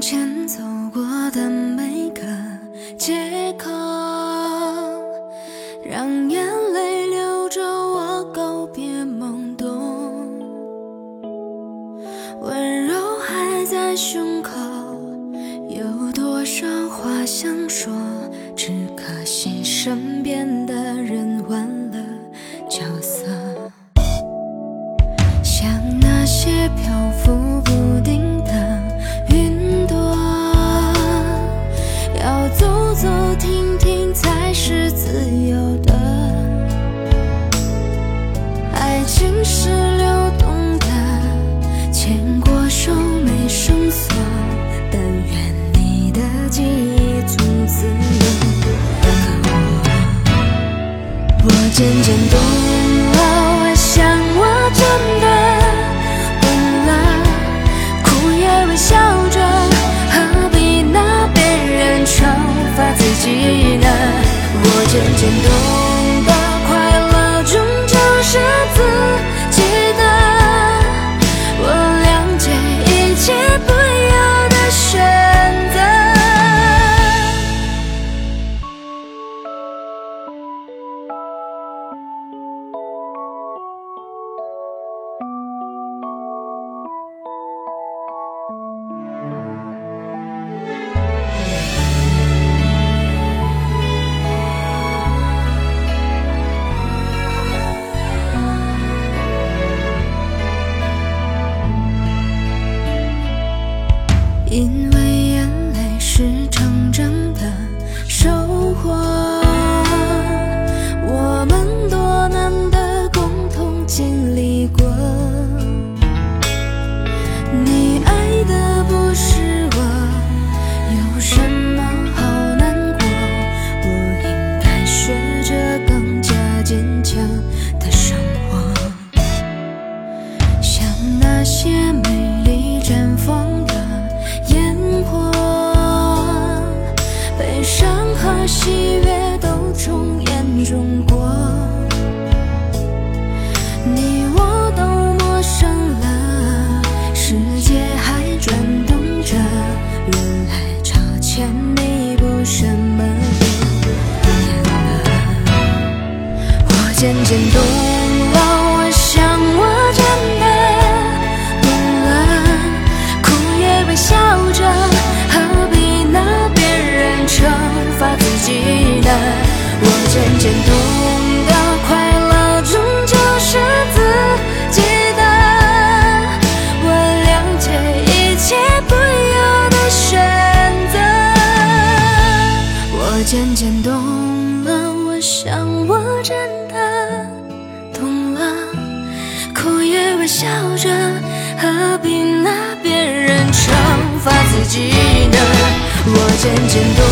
前走过的每个街口，让眼泪留着我告别梦是流动的，牵过手没绳索，但愿你的记忆从此有个我。我渐渐懂悲伤和喜悦都从眼中过。你我都陌生了，世界还转动着，原来差千里步，什么都变了。我渐渐懂渐懂得，快乐终究是自己的。我谅解一切不由的选择。我渐渐懂了，我想我真的懂了，哭也微笑着，何必拿别人惩罚自己呢？我渐渐懂